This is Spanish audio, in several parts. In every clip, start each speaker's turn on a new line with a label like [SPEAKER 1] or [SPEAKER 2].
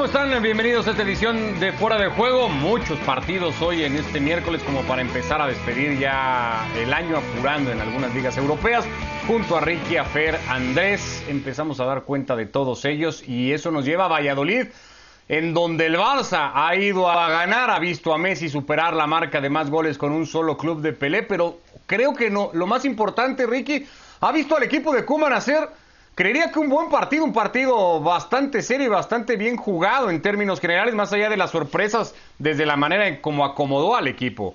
[SPEAKER 1] ¿Cómo están? Bienvenidos a esta edición de Fuera de Juego. Muchos partidos hoy en este miércoles como para empezar a despedir ya el año apurando en algunas ligas europeas. Junto a Ricky, a Fer, Andrés, empezamos a dar cuenta de todos ellos y eso nos lleva a Valladolid, en donde el Barça ha ido a ganar, ha visto a Messi superar la marca de más goles con un solo club de Pelé, pero creo que no, lo más importante, Ricky, ha visto al equipo de Kuman hacer Creería que un buen partido, un partido bastante serio y bastante bien jugado en términos generales, más allá de las sorpresas desde la manera en cómo acomodó al equipo.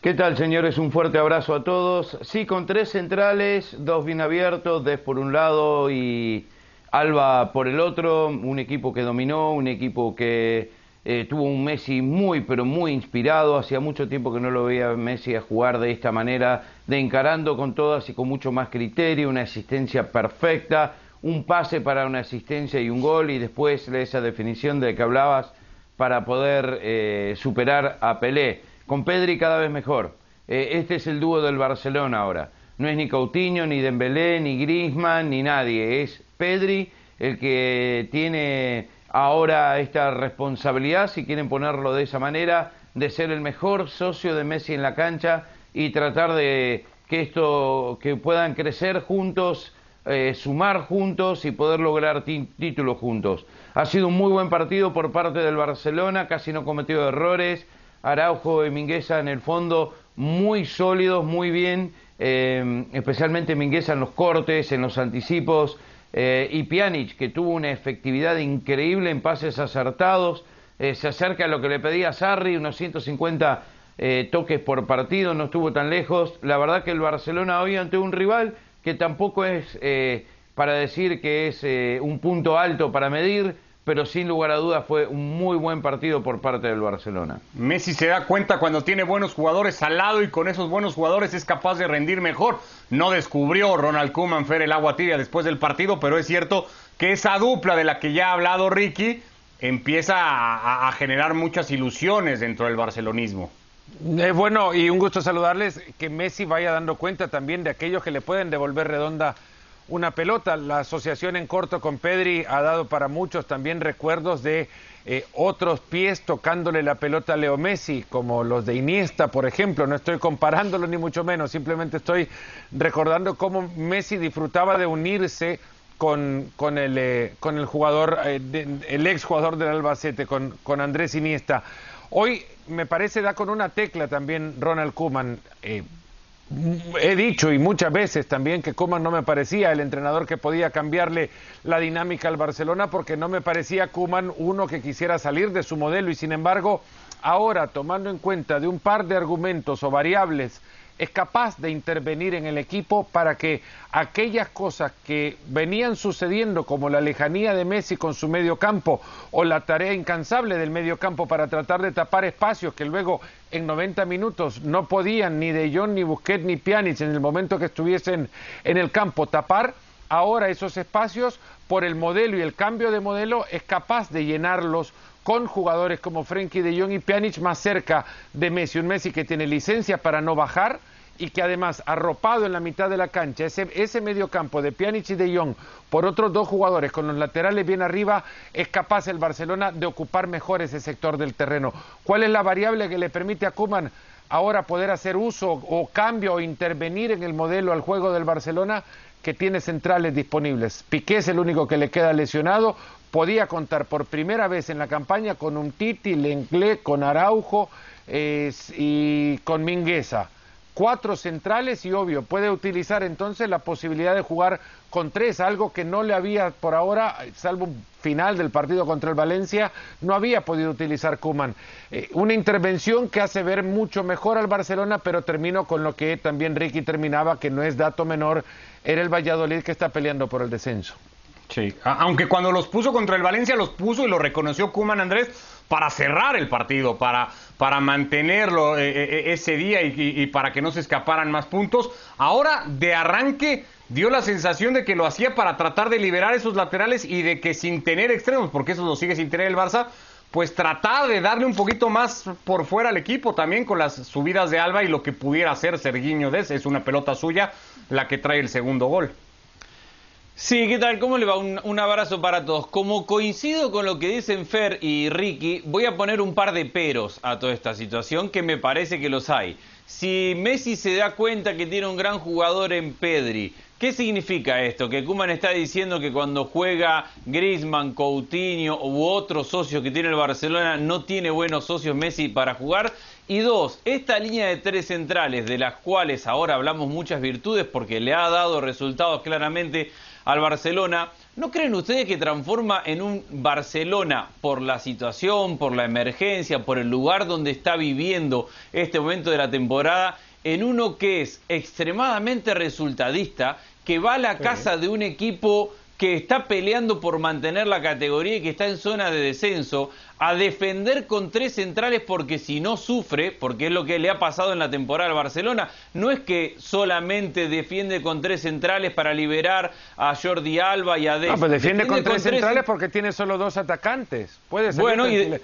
[SPEAKER 2] ¿Qué tal, señores? Un fuerte abrazo a todos. Sí, con tres centrales, dos bien abiertos, Des por un lado y Alba por el otro. Un equipo que dominó, un equipo que eh, tuvo un Messi muy, pero muy inspirado. Hacía mucho tiempo que no lo veía Messi a jugar de esta manera, de encarando con todas y con mucho más criterio, una asistencia perfecta, un pase para una asistencia y un gol, y después esa definición de que hablabas para poder eh, superar a Pelé. Con Pedri cada vez mejor. Eh, este es el dúo del Barcelona ahora. No es ni Coutinho, ni Dembélé, ni Griezmann, ni nadie. Es Pedri el que tiene ahora esta responsabilidad, si quieren ponerlo de esa manera, de ser el mejor socio de Messi en la cancha y tratar de que esto, que puedan crecer juntos, eh, sumar juntos y poder lograr títulos juntos. Ha sido un muy buen partido por parte del Barcelona, casi no cometido errores. Araujo y Mingueza en el fondo muy sólidos, muy bien, eh, especialmente Mingueza en los cortes, en los anticipos, eh, y Pjanic, que tuvo una efectividad increíble en pases acertados, eh, se acerca a lo que le pedía Sarri, unos 150 eh, toques por partido, no estuvo tan lejos. La verdad que el Barcelona hoy ante un rival que tampoco es para decir que es un punto alto para medir, pero sin lugar a dudas fue un muy buen partido por parte del Barcelona.
[SPEAKER 1] Messi se da cuenta cuando tiene buenos jugadores al lado y con esos buenos jugadores es capaz de rendir mejor. No descubrió Ronald Koeman Fer el agua tibia después del partido, pero es cierto que esa dupla de la que ya ha hablado Ricky empieza a, generar muchas ilusiones dentro del barcelonismo.
[SPEAKER 3] Eh, bueno, y un gusto saludarles, que Messi vaya dando cuenta también de aquellos que le pueden devolver redonda una pelota. La asociación en corto con Pedri ha dado para muchos también recuerdos de eh, otros pies tocándole la pelota a Leo Messi, como los de Iniesta, por ejemplo. No estoy comparándolo ni mucho menos, simplemente estoy recordando cómo Messi disfrutaba de unirse con, con, el, eh, con el jugador, eh, el ex jugador del Albacete, con, con Andrés Iniesta. Hoy me parece da con una tecla también Ronald Koeman he dicho y muchas veces también que Koeman no me parecía el entrenador que podía cambiarle la dinámica al Barcelona porque no me parecía Koeman uno que quisiera salir de su modelo. Y sin embargo ahora tomando en cuenta de un par de argumentos o variables es capaz de intervenir en el equipo para que aquellas cosas que venían sucediendo, como la lejanía de Messi con su medio campo o la tarea incansable del medio campo para tratar de tapar espacios que luego en 90 minutos no podían ni De Jong, ni Busquets, ni Pjanic en el momento que estuviesen en el campo tapar, ahora esos espacios por el modelo y el cambio de modelo es capaz de llenarlos con jugadores como Frenkie de Jong y Pjanic más cerca de Messi, un Messi que tiene licencia para no bajar, y que además arropado en la mitad de la cancha, ese, ese medio campo de Pjanic y de Jong por otros dos jugadores con los laterales bien arriba, es capaz el Barcelona de ocupar mejor ese sector del terreno. ¿Cuál es la variable que le permite a Kuman ahora poder hacer uso o cambio o intervenir en el modelo al juego del Barcelona? que tiene centrales disponibles. Piqué es el único que le queda lesionado. Podía contar por primera vez en la campaña con un Titi, Lenglet, con Araujo eh, y con Mingueza cuatro centrales y obvio, puede utilizar entonces la posibilidad de jugar con tres, algo que no le había por ahora, salvo final del partido contra el Valencia, no había podido utilizar Kuman. Eh, una intervención que hace ver mucho mejor al Barcelona, pero termino con lo que también Ricky terminaba, que no es dato menor, era el Valladolid que está peleando por el descenso.
[SPEAKER 1] Sí, aunque cuando los puso contra el Valencia los puso y lo reconoció Kuman Andrés para cerrar el partido, para, para mantenerlo eh, eh, eh, ese día y, para que no se escaparan más puntos. Ahora de arranque dio la sensación de que lo hacía para tratar de liberar esos laterales y de que sin tener extremos, porque eso lo sigue sin tener el Barça, pues tratar de darle un poquito más por fuera al equipo también con las subidas de Alba y lo que pudiera hacer Sergiño Des, es una pelota suya la que trae el segundo gol.
[SPEAKER 4] Sí, ¿qué tal? ¿Cómo le va? Un, abrazo para todos. Como coincido con lo que dicen Fer y Ricky, voy a poner un par de peros a toda esta situación que me parece que los hay. Si Messi se da cuenta que tiene un gran jugador en Pedri, ¿qué significa esto? Que Kuman está diciendo que cuando juega Griezmann, Coutinho u otros socios que tiene el Barcelona no tiene buenos socios Messi para jugar. Y dos, esta línea de tres centrales, de las cuales ahora hablamos muchas virtudes porque le ha dado resultados claramente al Barcelona. ¿No creen ustedes que transforma en un Barcelona por la situación, por la emergencia, por el lugar donde está viviendo este momento de la temporada, en uno que es extremadamente resultadista, que va a la casa de un equipo que está peleando por mantener la categoría y que está en zona de descenso, a defender con tres centrales porque si no sufre, porque es lo que le ha pasado en la temporada al Barcelona, no es que solamente defiende con tres centrales para liberar a Jordi Alba y a Des.
[SPEAKER 3] No, pues defiende, con, tres centrales porque tiene solo dos atacantes. Puede ser. Bueno, y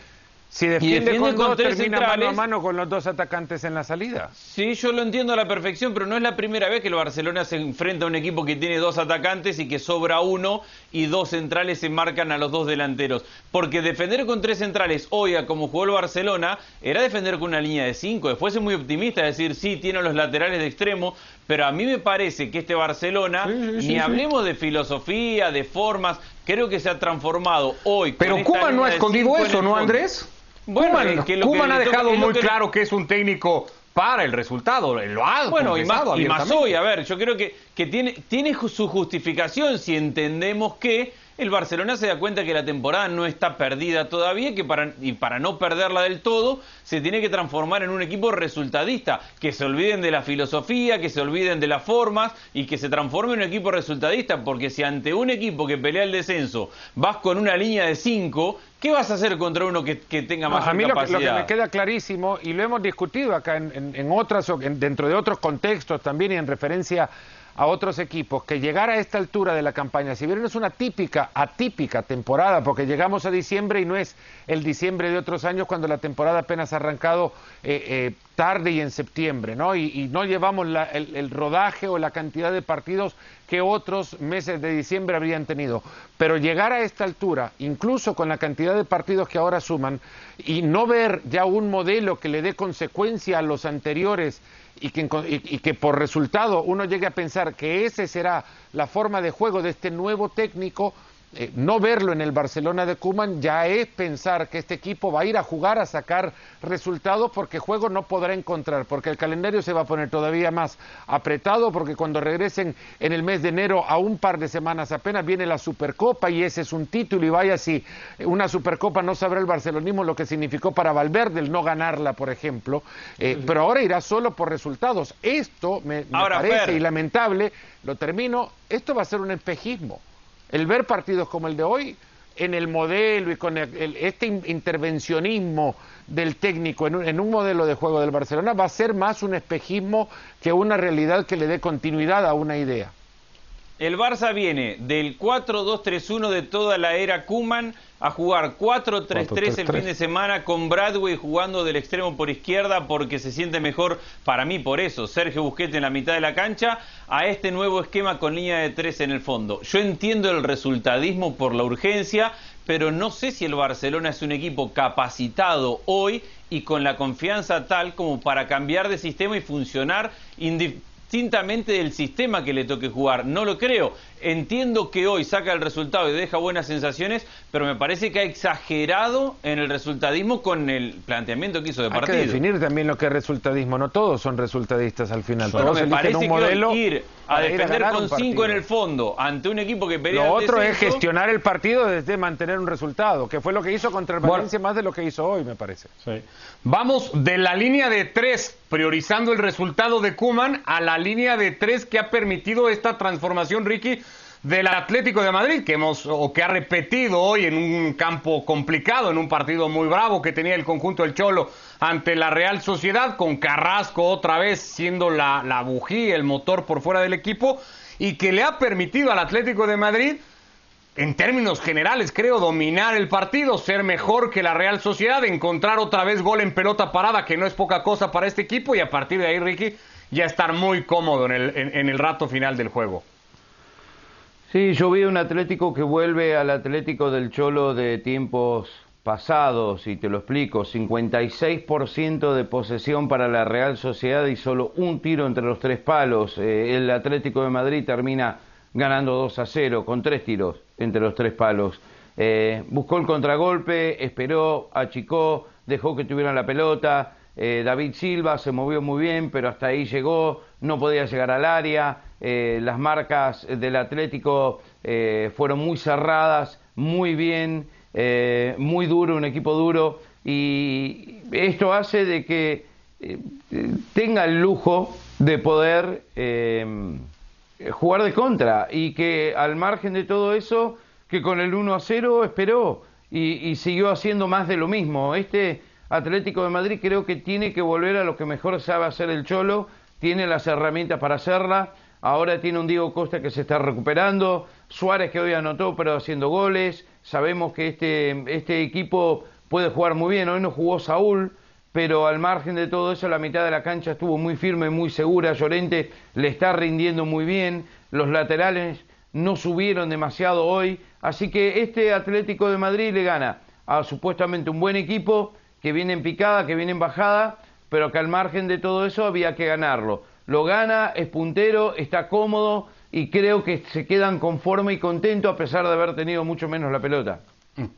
[SPEAKER 3] si defiende, con, dos, termina mano a mano con los dos atacantes en la salida.
[SPEAKER 4] Sí, yo lo entiendo a la perfección, pero no es la primera vez que el Barcelona se enfrenta a un equipo que tiene dos atacantes y que sobra uno y dos centrales se marcan a los dos delanteros. Porque defender con tres centrales hoy, como jugó el Barcelona, era defender con una línea de cinco. Después es muy optimista decir, sí, tiene los laterales de extremo, pero a mí me parece que este Barcelona, ni hablemos de filosofía, de formas, creo que se ha transformado hoy.
[SPEAKER 1] Pero Cuba no ha escondido eso, ¿no, Andrés? Bueno, Kuman, ha dejado muy claro que es un técnico para el resultado, lo ha
[SPEAKER 4] Bueno, y más, y más, hoy, a ver, yo creo que, que tiene, tiene su justificación si entendemos que el Barcelona se da cuenta que la temporada no está perdida todavía que para, y para no perderla del todo se tiene que transformar en un equipo resultadista, que se olviden de la filosofía, que se olviden de las formas y que se transforme en un equipo resultadista, porque si ante un equipo que pelea el descenso vas con una línea de cinco, ¿qué vas a hacer contra uno que, tenga más
[SPEAKER 3] a mí capacidad? Lo, que me queda clarísimo, y lo hemos discutido acá en, en, otras, dentro de otros contextos también y en referencia a otros equipos que llegar a esta altura de la campaña, si bien es una típica, atípica temporada, porque llegamos a diciembre y no es el diciembre de otros años cuando la temporada apenas ha arrancado eh, eh, tarde y en septiembre, ¿no? Y, no llevamos el, rodaje o la cantidad de partidos que otros meses de diciembre habrían tenido. Pero llegar a esta altura, incluso con la cantidad de partidos que ahora suman, y no ver ya un modelo que le dé consecuencia a los anteriores y que, y que por resultado uno llegue a pensar que esa será la forma de juego de este nuevo técnico, eh, no verlo en el Barcelona de Kuman ya es pensar que este equipo va a ir a jugar a sacar resultados porque juego no podrá encontrar, porque el calendario se va a poner todavía más apretado, porque cuando regresen en el mes de enero a un par de semanas apenas viene la Supercopa y ese es un título y vaya si una Supercopa no sabrá el barcelonismo lo que significó para Valverde el no ganarla, por ejemplo, eh, pero ahora irá solo por resultados. Esto me, parece y lamentable, lo termino, esto va a ser un espejismo. El ver partidos como el de hoy, en el modelo y con este intervencionismo del técnico en un, modelo de juego del Barcelona, va a ser más un espejismo que una realidad que le dé continuidad a una idea.
[SPEAKER 4] El Barça viene del 4-2-3-1 de toda la era Kuman a jugar 4-3-3 el fin de semana con Bradway jugando del extremo por izquierda porque se siente mejor para mí por eso. Sergio Busquete en la mitad de la cancha a este nuevo esquema con línea de tres en el fondo. Yo entiendo el resultadismo por la urgencia, pero no sé si el Barcelona es un equipo capacitado hoy y con la confianza tal como para cambiar de sistema y funcionar distintamente del sistema que le toque jugar. No lo creo. Entiendo que hoy saca el resultado y deja buenas sensaciones, pero me parece que ha exagerado en el resultadismo con el planteamiento que hizo de partido.
[SPEAKER 3] Hay que definir también lo que es resultadismo. No todos son resultadistas al final. todos
[SPEAKER 4] me parece un modelo que ir a defender con cinco en el fondo ante un equipo que pelea
[SPEAKER 3] Lo otro es gestionar el partido desde mantener un resultado, que fue lo que hizo contra el Valencia más de lo que hizo hoy, me parece.
[SPEAKER 1] Vamos de la línea de tres, priorizando el resultado de Kuman, a la línea de tres que ha permitido esta transformación, Ricky, del Atlético de Madrid, que hemos o que ha repetido hoy en un campo complicado, en un partido muy bravo que tenía el conjunto del Cholo ante la Real Sociedad, con Carrasco otra vez siendo la, la bujía, el motor por fuera del equipo, y que le ha permitido al Atlético de Madrid en términos generales, creo, dominar el partido, ser mejor que la Real Sociedad, encontrar otra vez gol en pelota parada, que no es poca cosa para este equipo, y a partir de ahí, Ricky, ya estar muy cómodo en el, en el rato final del juego.
[SPEAKER 2] Sí, yo vi un Atlético que vuelve al Atlético del Cholo de tiempos pasados, y te lo explico, 56% de posesión para la Real Sociedad y solo un tiro entre los tres palos. Eh, el Atlético de Madrid termina ganando 2 a 0 con tres tiros entre los tres palos. Eh, buscó el contragolpe, esperó, achicó, dejó que tuvieran la pelota. Eh, David Silva se movió muy bien, pero hasta ahí llegó, no podía llegar al área. Eh, las marcas del Atlético eh, fueron muy cerradas, muy bien, eh, muy duro, un equipo duro, y esto hace de que tenga el lujo de poder jugar de contra y que al margen de todo eso, que con el 1 a 0 esperó y, y siguió haciendo más de lo mismo. Este Atlético de Madrid creo que tiene que volver a lo que mejor sabe hacer el Cholo, tiene las herramientas para hacerla Ahora tiene un Diego Costa que se está recuperando, Suárez que hoy anotó pero haciendo goles. Sabemos que este, este equipo puede jugar muy bien. Hoy no jugó Saúl, pero al margen de todo eso, la mitad de la cancha estuvo muy firme, muy segura. Llorente le está rindiendo muy bien. Los laterales no subieron demasiado hoy. Así que este Atlético de Madrid le gana a supuestamente un buen equipo que viene en picada, que viene en bajada, pero que al margen de todo eso había que ganarlo lo gana, es puntero, está cómodo y creo que se quedan conforme y contentos a pesar de haber tenido mucho menos la pelota.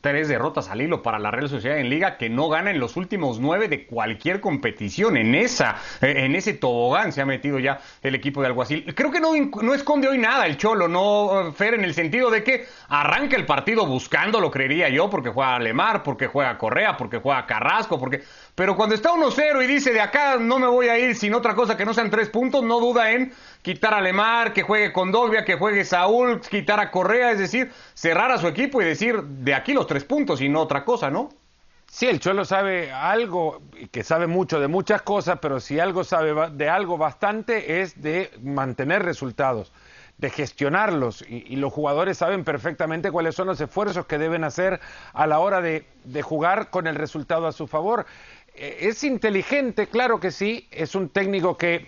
[SPEAKER 1] Tres derrotas al hilo para la Real Sociedad en Liga que no gana en los últimos nueve de cualquier competición. En esa, eh, en ese tobogán se ha metido ya el equipo de Alguacil. Creo que no, no esconde hoy nada el Cholo, no, Fer, en el sentido de que arranca el partido buscando, lo creería yo, porque juega Lemar, porque juega Correa, porque juega Carrasco, porque pero cuando está 1-0 y dice de acá no me voy a ir sin otra cosa que no sean tres puntos, no duda en quitar a Lemar, que juegue con Dolvia, que juegue Saúl, quitar a Correa, es decir, cerrar a su equipo y decir de aquí los tres puntos y no otra cosa, ¿no?
[SPEAKER 3] Sí, el Cholo sabe algo, que sabe mucho de muchas cosas, pero si algo sabe de algo bastante es de mantener resultados, de gestionarlos. Y, los jugadores saben perfectamente cuáles son los esfuerzos que deben hacer a la hora de jugar con el resultado a su favor. Eh, es inteligente, claro que sí, es un técnico que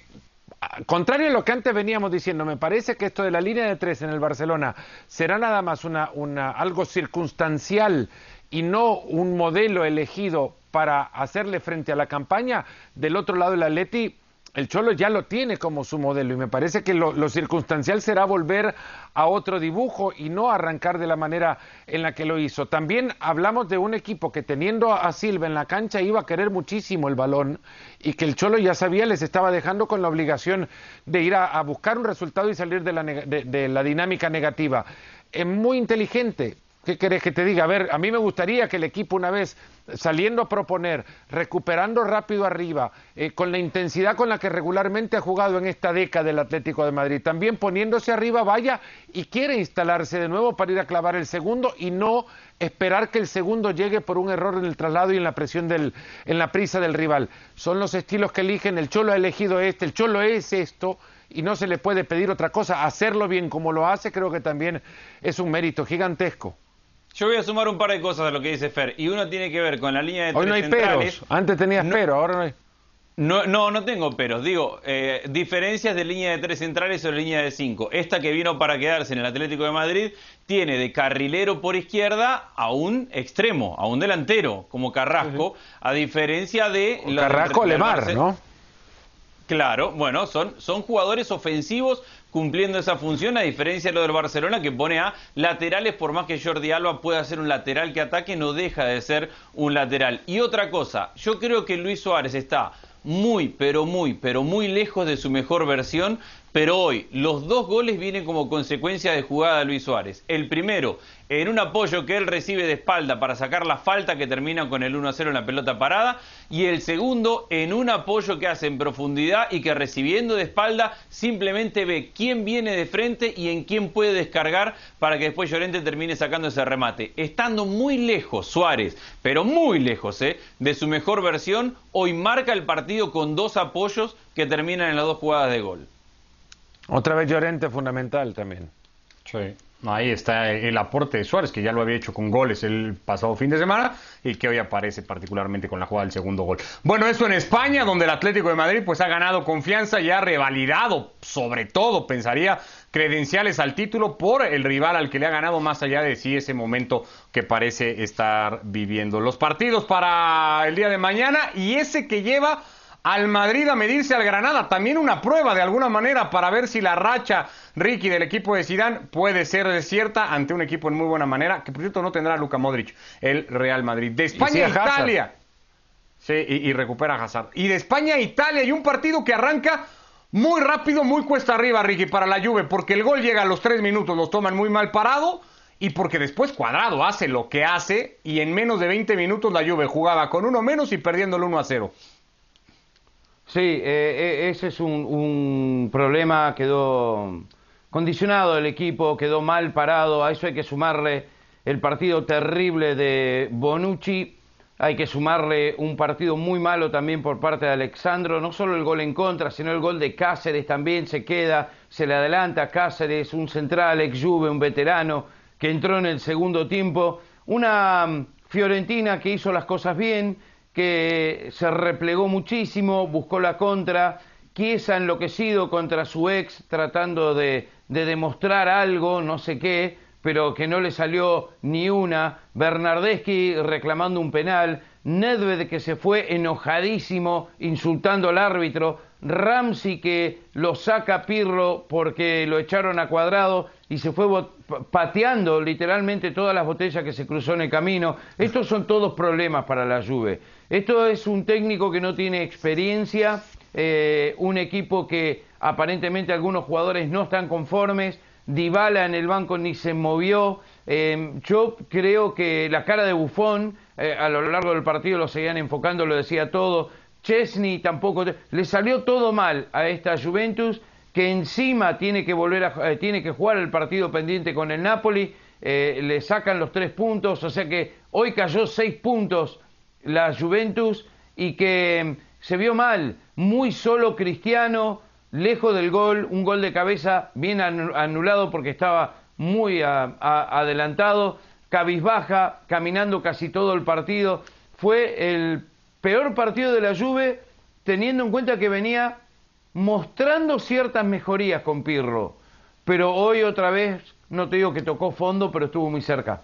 [SPEAKER 3] contrario a lo que antes veníamos diciendo, me parece que esto de la línea de tres en el Barcelona será nada más una, una, algo circunstancial y no un modelo elegido para hacerle frente a la campaña. Del otro lado, el Atleti el Cholo ya lo tiene como su modelo y me parece que lo, circunstancial será volver a otro dibujo y no arrancar de la manera en la que lo hizo. También hablamos de un equipo que teniendo a Silva en la cancha iba a querer muchísimo el balón y que el Cholo ya sabía les estaba dejando con la obligación de ir a, buscar un resultado y salir de la, de la dinámica negativa. Es muy inteligente, ¿Qué querés que te diga? A ver, a mí me gustaría que el equipo una vez saliendo a proponer, recuperando rápido arriba, eh, con la intensidad con la que regularmente ha jugado en esta década del Atlético de Madrid, también poniéndose arriba, vaya y quiere instalarse de nuevo para ir a clavar el segundo y no esperar que el segundo llegue por un error en el traslado y en la presión del, en la prisa del rival. Son los estilos que eligen, el Cholo ha elegido este, el Cholo es esto y no se le puede pedir otra cosa. Hacerlo bien como lo hace creo que también es un mérito gigantesco.
[SPEAKER 4] Yo voy a sumar un par de cosas a lo que dice Fer. Y uno tiene que ver con la línea de
[SPEAKER 3] Hoy no hay peros. Antes tenías pero, ahora no hay.
[SPEAKER 4] No, no, no tengo peros. Digo, eh, diferencias de línea de tres centrales o línea de cinco. Esta que vino para quedarse en el Atlético de Madrid tiene de carrilero por izquierda a un extremo, a un delantero, como Carrasco, a diferencia de...
[SPEAKER 3] Carrasco Lemar, ¿no?
[SPEAKER 4] Claro, bueno, son, son jugadores ofensivos cumpliendo esa función, a diferencia de lo del Barcelona que pone a laterales, por más que Jordi Alba pueda ser un lateral que ataque, no deja de ser un lateral. Y otra cosa, yo creo que Luis Suárez está muy, pero muy, pero muy lejos de su mejor versión, pero hoy los dos goles vienen como consecuencia de jugada de Luis Suárez. El primero, en un apoyo que él recibe de espalda para sacar la falta que termina con el 1-0 en la pelota parada. Y el segundo, en un apoyo que hace en profundidad y que recibiendo de espalda simplemente ve quién viene de frente y en quién puede descargar para que después Llorente termine sacando ese remate. Estando muy lejos Suárez, pero muy lejos ¿eh? de su mejor versión, hoy marca el partido con dos apoyos que terminan en las dos jugadas de gol.
[SPEAKER 3] Otra vez Llorente fundamental también.
[SPEAKER 1] Sí. Ahí está el aporte de Suárez, que ya lo había hecho con goles el pasado fin de semana y que hoy aparece particularmente con la jugada del segundo gol. Bueno, esto en España, donde el Atlético de Madrid pues ha ganado confianza y ha revalidado, sobre todo, pensaría, credenciales al título por el rival al que le ha ganado, más allá de sí ese momento que parece estar viviendo. Los partidos para el día de mañana y ese que lleva al Madrid a medirse al Granada. También una prueba de alguna manera para ver si la racha Ricky del equipo de Zidane puede ser cierta ante un equipo en muy buena manera, que por cierto no tendrá a Luka Modric, el Real Madrid. De España a Italia. Sí, y, recupera a Hazard. Y de España a Italia y un partido que arranca muy rápido, muy cuesta arriba, Ricky, para la Juve, porque el gol llega a los tres minutos, los toman muy mal parado y porque después Cuadrado hace lo que hace y en menos de 20 minutos la Juve jugaba con uno menos y perdiendo el 1 a 0.
[SPEAKER 2] Sí, eh, eh, ese es un, un, problema, quedó condicionado el equipo, quedó mal parado, a eso hay que sumarle el partido terrible de Bonucci, hay que sumarle un partido muy malo también por parte de Alexandro, no solo el gol en contra, sino el gol de Cáceres también se queda, se le adelanta a Cáceres, un central, ex Juve, un veterano, que entró en el segundo tiempo, una mm, Fiorentina que hizo las cosas bien, que se replegó muchísimo, buscó la contra, Chiesa enloquecido contra su ex, tratando de, de, demostrar algo, no sé qué, pero que no le salió ni una, Bernardeschi reclamando un penal, Nedved que se fue enojadísimo, insultando al árbitro, Ramsey que lo saca Pirro porque lo echaron a cuadrado y se fue pateando literalmente todas las botellas que se cruzó en el camino. Estos son todos problemas para la Juve. Esto es un técnico que no tiene experiencia, eh, un equipo que aparentemente algunos jugadores no están conformes, Dybala en el banco ni se movió. Eh, yo creo que la cara de Bufón eh, a lo largo del partido lo seguían enfocando, lo decía todo. Chesney tampoco le salió todo mal a esta Juventus que encima tiene que volver a, tiene que jugar el partido pendiente con el Napoli. le sacan los tres puntos, o sea que hoy cayó seis puntos la Juventus y que se vio mal, muy solo Cristiano, lejos del gol, un gol de cabeza bien anulado porque estaba muy adelantado, cabizbaja, caminando casi todo el partido. Fue el peor partido de la Juve teniendo en cuenta que venía mostrando ciertas mejorías con Pirro, pero hoy otra vez, no te digo que tocó fondo, pero estuvo muy cerca.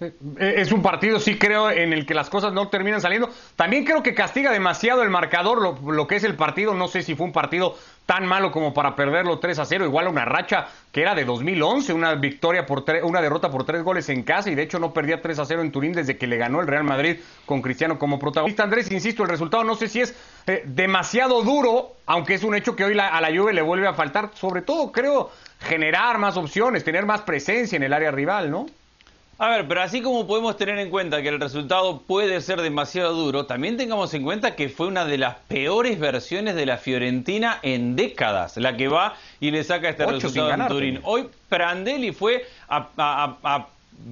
[SPEAKER 1] Eh, es un partido, sí creo, en el que las cosas no terminan saliendo. También creo que castiga demasiado el marcador, lo, que es el partido. No sé si fue un partido tan malo como para perderlo 3 a 0. Igual a una racha que era de 2011, una victoria por una derrota por tres goles en casa. Y de hecho no perdía 3 a 0 en Turín desde que le ganó el Real Madrid con Cristiano como protagonista. Andrés, insisto, el resultado no sé si es eh, demasiado duro, aunque es un hecho que hoy a la Juve le vuelve a faltar. Sobre todo, creo, generar más opciones, tener más presencia en el área rival, ¿no?
[SPEAKER 4] A ver, pero así como podemos tener en cuenta que el resultado puede ser demasiado duro, también tengamos en cuenta que fue una de las peores versiones de la Fiorentina en décadas, la que va y le saca este resultado en Turín. Hoy Prandelli fue a,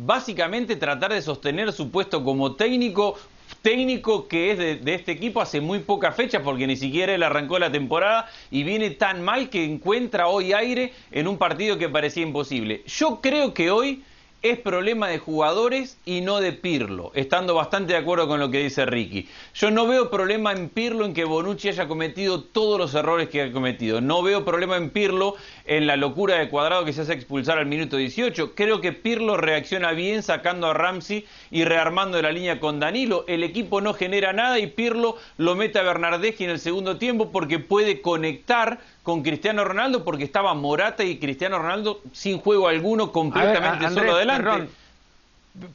[SPEAKER 4] básicamente tratar de sostener su puesto como técnico, técnico que es de, de, este equipo hace muy poca fecha porque ni siquiera él arrancó la temporada y viene tan mal que encuentra hoy aire en un partido que parecía imposible. Yo creo que hoy es problema de jugadores y no de Pirlo, estando bastante de acuerdo con lo que dice Ricky. Yo no veo problema en Pirlo en que Bonucci haya cometido todos los errores que ha cometido. No veo problema en Pirlo en la locura de Cuadrado que se hace expulsar al minuto 18. Creo que Pirlo reacciona bien sacando a Ramsey y rearmando la línea con Danilo. El equipo no genera nada y Pirlo lo mete a Bernardeschi en el segundo tiempo porque puede conectar con Cristiano Ronaldo porque estaba Morata y Cristiano Ronaldo sin juego alguno, completamente solo adelante.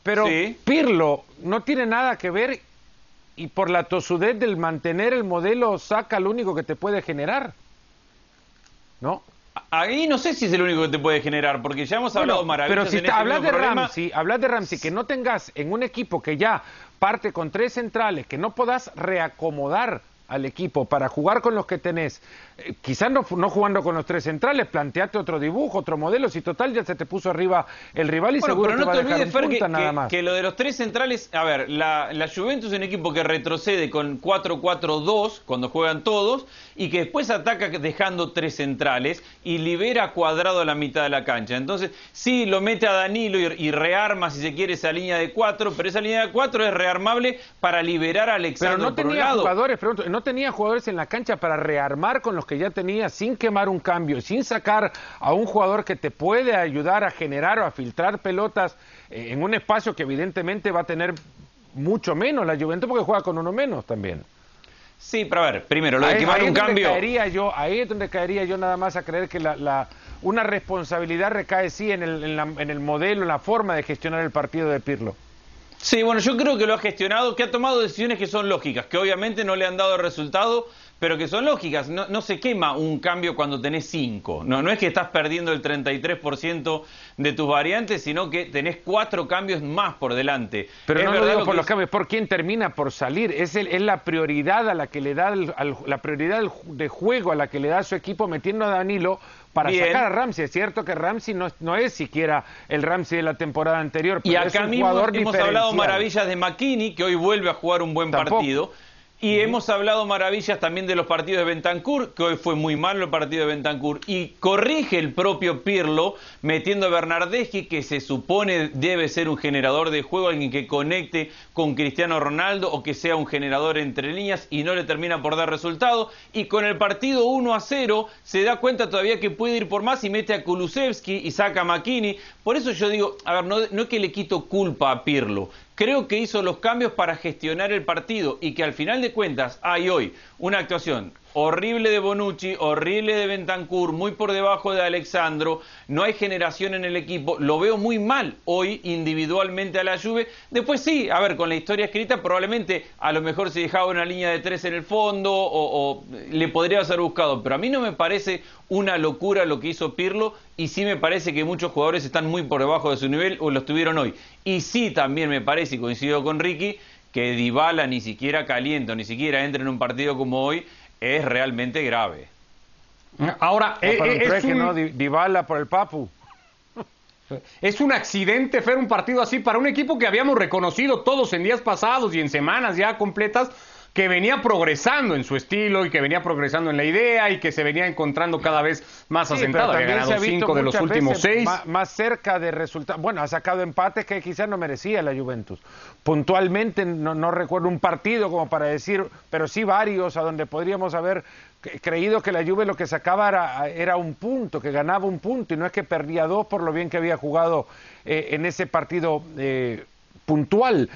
[SPEAKER 3] Pero Pirlo no tiene nada que ver y por la tosudez del mantener el modelo saca lo único que te puede generar. ¿No?
[SPEAKER 4] Ahí no sé si es el único que te puede generar, porque ya hemos hablado maravilloso.
[SPEAKER 3] Pero si este hablas de Ramsey, hablas de Ramsey, que no tengas en un equipo que ya parte con tres centrales, que no puedas reacomodar al equipo para jugar con los que tenés, eh, quizás no, no, jugando con los tres centrales, planteate otro dibujo, otro modelo, si total ya se te puso arriba el rival y seguro
[SPEAKER 4] pero no
[SPEAKER 3] te va
[SPEAKER 4] te
[SPEAKER 3] a dejar
[SPEAKER 4] olvides,
[SPEAKER 3] en punta
[SPEAKER 4] que,
[SPEAKER 3] nada más.
[SPEAKER 4] que lo de los tres centrales, a ver, la, la Juventus es un equipo que retrocede con 4-4-2 cuando juegan todos y que después ataca dejando tres centrales y libera a cuadrado a la mitad de la cancha. Entonces, sí, lo mete a Danilo y, y rearma, si se quiere, esa línea de cuatro, pero esa línea de cuatro es rearmable para liberar a
[SPEAKER 3] Pero
[SPEAKER 4] Alexandro
[SPEAKER 3] no
[SPEAKER 4] por un
[SPEAKER 3] tenía
[SPEAKER 4] lado.
[SPEAKER 3] jugadores, pregunto, no tenía jugadores en la cancha para rearmar con los que ya tenía sin quemar un cambio, sin sacar a un jugador que te puede ayudar a generar o a filtrar pelotas eh, en un espacio que evidentemente va a tener mucho menos la Juventus porque juega con uno menos también.
[SPEAKER 4] Sí, pero a ver, primero, lo de
[SPEAKER 3] Ahí-
[SPEAKER 4] quemar
[SPEAKER 3] ahí
[SPEAKER 4] un cambio.
[SPEAKER 3] caería yo, ahí es donde caería yo nada más a creer que la, la- una responsabilidad recae sí en el, en, la- en el modelo, en la forma de gestionar el partido de Pirlo.
[SPEAKER 4] Sí, bueno, yo creo que lo ha gestionado, que ha tomado decisiones que son lógicas, que obviamente no le han dado resultado, pero que son lógicas. No, no se quema un cambio cuando tenés cinco. No, no es que estás perdiendo el 33% de tus variantes, sino que tenés cuatro cambios más por delante.
[SPEAKER 3] Pero
[SPEAKER 4] Es
[SPEAKER 3] no lo digo por los
[SPEAKER 4] es-
[SPEAKER 3] cambios, por quién termina por salir. Es, el- es la prioridad a la que le da el- al- la prioridad de juego a la que le da su equipo metiendo a Danilo para
[SPEAKER 4] Bien.
[SPEAKER 3] sacar a Ramsey. Es cierto que Ramsey no, no es siquiera el Ramsey de la temporada anterior,
[SPEAKER 4] Y
[SPEAKER 3] pero es
[SPEAKER 4] acá
[SPEAKER 3] un
[SPEAKER 4] mismo
[SPEAKER 3] jugador
[SPEAKER 4] hemos hablado maravillas de McKinney, que hoy vuelve a jugar un buen
[SPEAKER 3] Tampoco.
[SPEAKER 4] partido. Y hemos hablado maravillas también de los partidos de Bentancur, que hoy fue muy malo el partido de Bentancur. Y corrige el propio Pirlo metiendo a Bernardeschi, que se supone debe ser un generador de juego, alguien que conecte con Cristiano Ronaldo o que sea un generador entre líneas y no le termina por dar resultado. Y con el partido 1 a 0 se da cuenta todavía que puede ir por más y mete a Kulusevski y saca a McKinney. Por eso yo digo, a ver, no, no es que le quito culpa a Pirlo. Creo que hizo los cambios para gestionar el partido y que al final de cuentas hay hoy una actuación horrible de Bonucci, horrible de Bentancur, muy por debajo de Alexandro, no hay generación en el equipo, lo veo muy mal hoy individualmente a la Juve. Después sí, a ver, con la historia escrita probablemente a lo mejor se dejaba una línea de tres en el fondo o, o le podría haber buscado, pero a mí no me parece una locura lo que hizo Pirlo y sí me parece que muchos jugadores están muy por debajo de su nivel o lo estuvieron hoy. Y sí también me parece, y coincido con Ricky, que Dybala ni siquiera calienta, ni siquiera entra en un partido como hoy, es realmente grave.
[SPEAKER 1] Ahora,
[SPEAKER 3] No,
[SPEAKER 1] eh,
[SPEAKER 3] para
[SPEAKER 1] eh, es, un,
[SPEAKER 3] ¿no? Dybala por el Papu.
[SPEAKER 1] es un accidente, Fer, un partido así para un equipo que habíamos reconocido todos en días pasados y en semanas ya completas que venía progresando en su estilo y que venía progresando en la idea y que se venía encontrando cada vez más
[SPEAKER 3] Sí,
[SPEAKER 1] asentado. Había
[SPEAKER 3] se ha
[SPEAKER 1] ganado
[SPEAKER 3] visto
[SPEAKER 1] cinco de los últimos seis.
[SPEAKER 3] Más, cerca de resultados. Bueno, ha sacado empates que quizás no merecía la Juventus. Puntualmente no, no recuerdo un partido como para decir, pero sí varios a donde podríamos haber cre- creído que la Juve lo que sacaba era, era un punto, que ganaba un punto y no es que perdía dos por lo bien que había jugado eh, en ese partido eh, puntual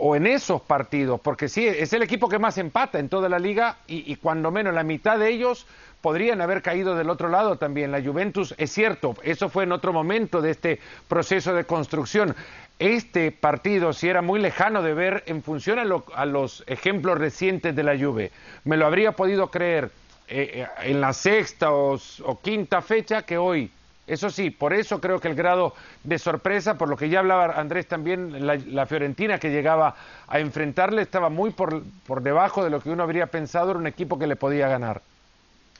[SPEAKER 3] o en esos partidos, porque sí, es el equipo que más empata en toda la liga y, cuando menos la mitad de ellos podrían haber caído del otro lado también. La Juventus, es cierto, eso fue en otro momento de este proceso de construcción. Este partido sí era muy lejano de ver en función a, lo- a los ejemplos recientes de la Juve. Me lo habría podido creer eh, eh, en la sexta o quinta fecha que hoy. Eso sí, por eso creo que el grado de sorpresa, por lo que ya hablaba Andrés también, la, la Fiorentina que llegaba a enfrentarle estaba muy por, por debajo de lo que uno habría pensado era un equipo que le podía ganar.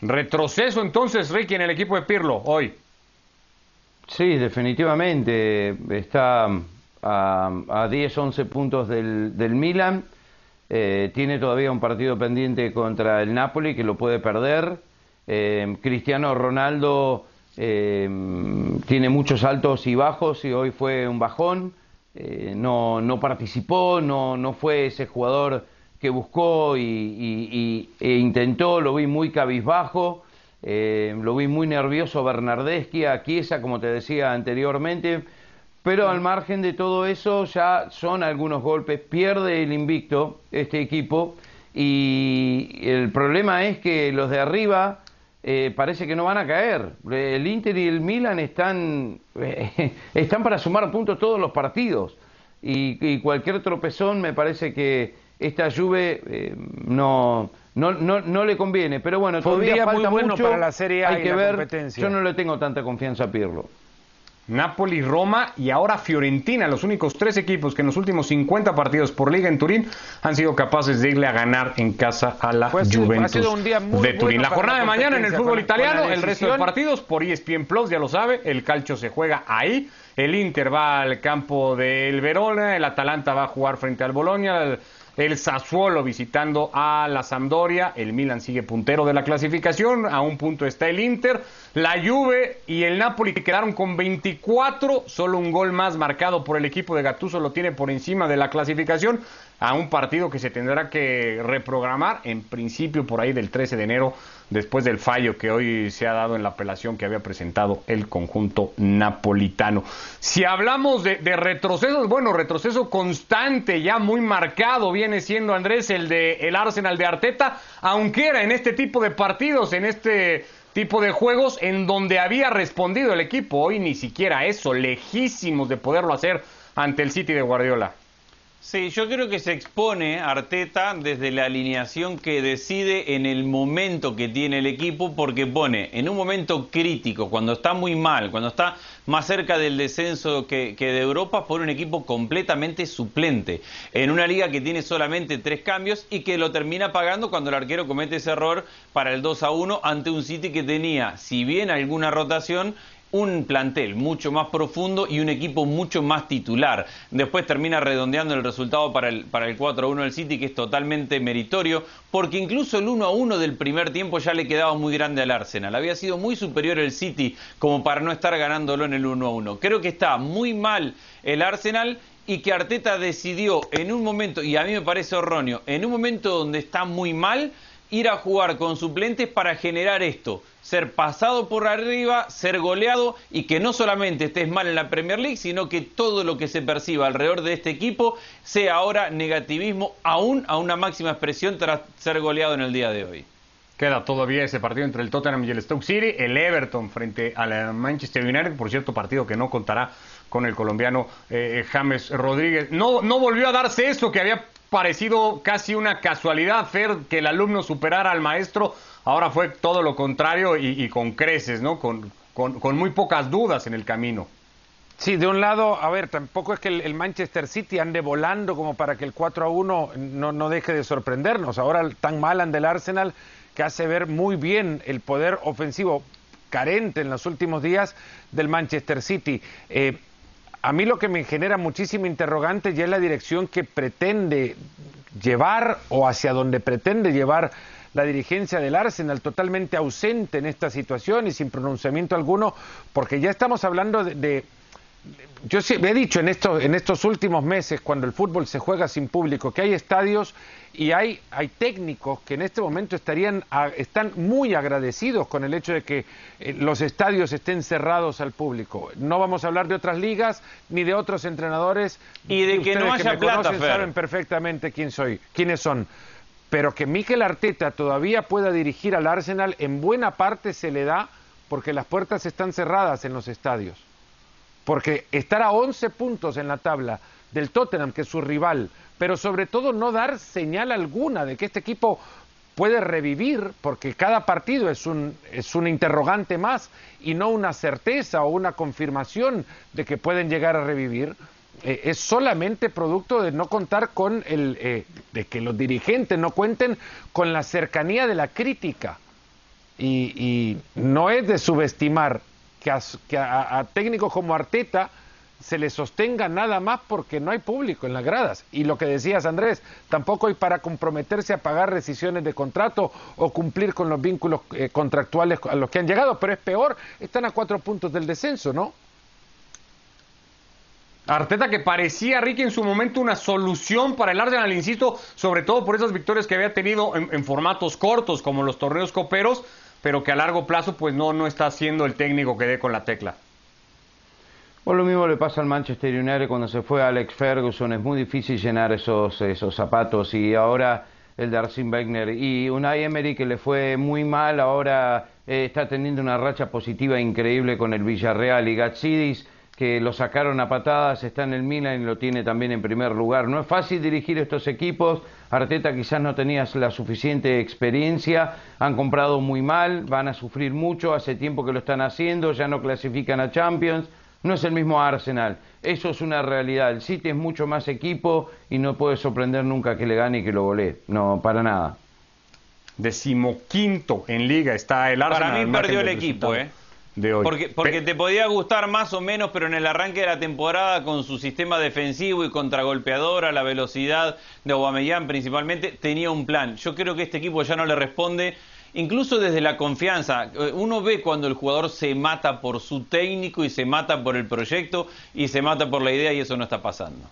[SPEAKER 1] Retroceso entonces, Ricky, en el equipo de Pirlo hoy.
[SPEAKER 2] Sí, definitivamente. Está a, a 10, 11 puntos del, del Milan. Eh, tiene todavía un partido pendiente contra el Napoli que lo puede perder. Eh, Cristiano Ronaldo eh, tiene muchos altos y bajos y hoy fue un bajón. Eh, no, no participó, no, no fue ese jugador que buscó y, e intentó, lo vi muy cabizbajo. Eh, lo vi muy nervioso Bernardeschi, a Chiesa, como te decía anteriormente, pero al margen de todo eso ya son algunos golpes, pierde el invicto este equipo y el problema es que los de arriba eh, parece que no van a caer. El Inter y el Milan están, están para sumar puntos todos los partidos y, y cualquier tropezón me parece que esta Juve eh, no, no, no, no le conviene. Pero bueno, todavía falta
[SPEAKER 3] bueno
[SPEAKER 2] mucho.
[SPEAKER 3] para la Serie A
[SPEAKER 2] Hay
[SPEAKER 3] y
[SPEAKER 2] que
[SPEAKER 3] la
[SPEAKER 2] ver.
[SPEAKER 3] competencia.
[SPEAKER 2] Yo no le tengo tanta confianza a Pirlo.
[SPEAKER 1] Napoli, Roma y ahora Fiorentina, los únicos tres equipos que en los últimos 50 partidos por liga en Turín han sido capaces de irle a ganar en casa a la
[SPEAKER 3] Pues
[SPEAKER 1] Juventus de Turín. La jornada de mañana en el fútbol italiano, el resto de partidos por ESPN Plus, ya lo sabe, el calcio se juega ahí. El Inter va al campo del Verona, el Atalanta va a jugar frente al Bolonia, el, el Sassuolo visitando a la Sampdoria, el Milan sigue puntero de la clasificación, a un punto está el Inter, la Juve y el Napoli que quedaron con 24, solo un gol más marcado por el equipo de Gattuso lo tiene por encima de la clasificación, a un partido que se tendrá que reprogramar en principio por ahí del 13 de enero después del fallo que hoy se ha dado en la apelación que había presentado el conjunto napolitano. Si hablamos de, retrocesos, bueno, retroceso constante, ya muy marcado viene siendo Andrés el de el Arsenal de Arteta, aunque era en este tipo de partidos, en este tipo de juegos en donde había respondido el equipo, hoy ni siquiera eso, lejísimos de poderlo hacer ante el City de Guardiola.
[SPEAKER 4] Sí, yo creo que se expone Arteta desde la alineación que decide en el momento que tiene el equipo, porque pone en un momento crítico, cuando está muy mal, cuando está más cerca del descenso que, de Europa, por un equipo completamente suplente, en una liga que tiene solamente tres cambios y que lo termina pagando cuando el arquero comete ese error para el 2 a 1 ante un City que tenía, si bien alguna rotación, un plantel mucho más profundo y un equipo mucho más titular. Después termina redondeando el resultado para el, para el 4-1 del City, que es totalmente meritorio, porque incluso el 1-1 del primer tiempo ya le quedaba muy grande al Arsenal. Había sido muy superior el City como para no estar ganándolo en el 1-1. Creo que está muy mal el Arsenal y que Arteta decidió en un momento, y a mí me parece erróneo, en un momento donde está muy mal, ir a jugar con suplentes para generar esto, ser pasado por arriba, ser goleado y que no solamente estés mal en la Premier League, sino que todo lo que se perciba alrededor de este equipo sea ahora negativismo aún a una máxima expresión tras ser goleado en el día de hoy.
[SPEAKER 1] Queda todavía ese partido entre el Tottenham y el Stoke City, el Everton frente al Manchester United, por cierto, partido que no contará con el colombiano eh, James Rodríguez. No, no volvió a darse eso que había parecido casi una casualidad, Fer, que el alumno superara al maestro. Ahora fue todo lo contrario y, con creces, ¿no? Con, con, muy pocas dudas en el camino.
[SPEAKER 3] Sí, de un lado, a ver, tampoco es que el, Manchester City ande volando como para que el 4 a 1 no, no deje de sorprendernos. Ahora tan mal ande el Arsenal que hace ver muy bien el poder ofensivo carente en los últimos días del Manchester City. Eh, a mí lo que me genera muchísima interrogante ya es la dirección que pretende llevar o hacia donde pretende llevar la dirigencia del Arsenal totalmente ausente en esta situación y sin pronunciamiento alguno, porque ya estamos hablando de, de yo he dicho en estos, en estos últimos meses, cuando el fútbol se juega sin público, que hay estadios y hay, hay técnicos que en este momento estarían, están muy agradecidos con el hecho de que eh, los estadios estén cerrados al público. No vamos a hablar de otras ligas ni de otros entrenadores.
[SPEAKER 4] Y de que no haya
[SPEAKER 3] me
[SPEAKER 4] plata,
[SPEAKER 3] conocen saben perfectamente quién soy, quiénes son. Pero que Mikel Arteta todavía pueda dirigir al Arsenal en buena parte se le da porque las puertas están cerradas en los estadios. Porque estar a 11 puntos en la tabla del Tottenham, que es su rival, pero sobre todo no dar señal alguna de que este equipo puede revivir, porque cada partido es un, es un interrogante más y no una certeza o una confirmación de que pueden llegar a revivir, eh, es solamente producto de no contar con el, eh, de que los dirigentes no cuenten con la cercanía de la crítica. Y, y no es de subestimar que, a, que a- técnicos como Arteta se le sostenga nada más porque no hay público en las gradas. Y lo que decías, Andrés, tampoco hay para comprometerse a pagar rescisiones de contrato o cumplir con los vínculos eh, contractuales a los que han llegado, pero es peor, están a cuatro puntos del descenso, ¿no?
[SPEAKER 1] Arteta que parecía, Ricky, en su momento una solución para el Arsenal, insisto, sobre todo por esas victorias que había tenido en, en formatos cortos, como los torneos coperos, pero que a largo plazo pues no, no está siendo el técnico que dé con la tecla.
[SPEAKER 2] O lo mismo le pasa al Manchester United cuando se fue Alex Ferguson, es muy difícil llenar esos, esos zapatos. Y ahora el de Arsene y Unai Emery que le fue muy mal, ahora eh, está teniendo una racha positiva increíble con el Villarreal. Y Gatsidis que lo sacaron a patadas, está en el Milan y lo tiene también en primer lugar. No es fácil dirigir estos equipos, Arteta quizás no tenía la suficiente experiencia, han comprado muy mal, van a sufrir mucho, hace tiempo que lo están haciendo, ya no clasifican a Champions, no es el mismo Arsenal. Eso es una realidad. El City es mucho más equipo y no puede sorprender nunca que le gane y que lo golee. No, para nada.
[SPEAKER 1] Decimoquinto en liga está el Arsenal.
[SPEAKER 4] Para mí perdió el equipo, ¿eh?
[SPEAKER 1] De hoy.
[SPEAKER 4] Porque, porque te podía gustar más o menos, pero en el arranque de la temporada, con su sistema defensivo y contragolpeadora, la velocidad de Aubameyang principalmente, tenía un plan. Yo creo que este equipo ya no le responde incluso desde la confianza. Eh, uno ve cuando el jugador se mata por su técnico y se mata por el proyecto y se mata por la idea y eso no está pasando.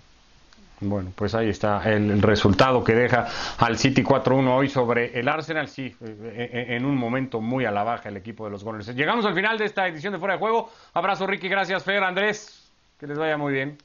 [SPEAKER 1] Bueno, pues ahí está el resultado que deja al City 4-1 hoy sobre el Arsenal. Sí, eh, eh, en un momento muy a la baja el equipo de los Gunners. Llegamos al final de esta edición de Fuera de Juego. Abrazo, Ricky. Gracias, Fer, Andrés. Que les vaya muy bien.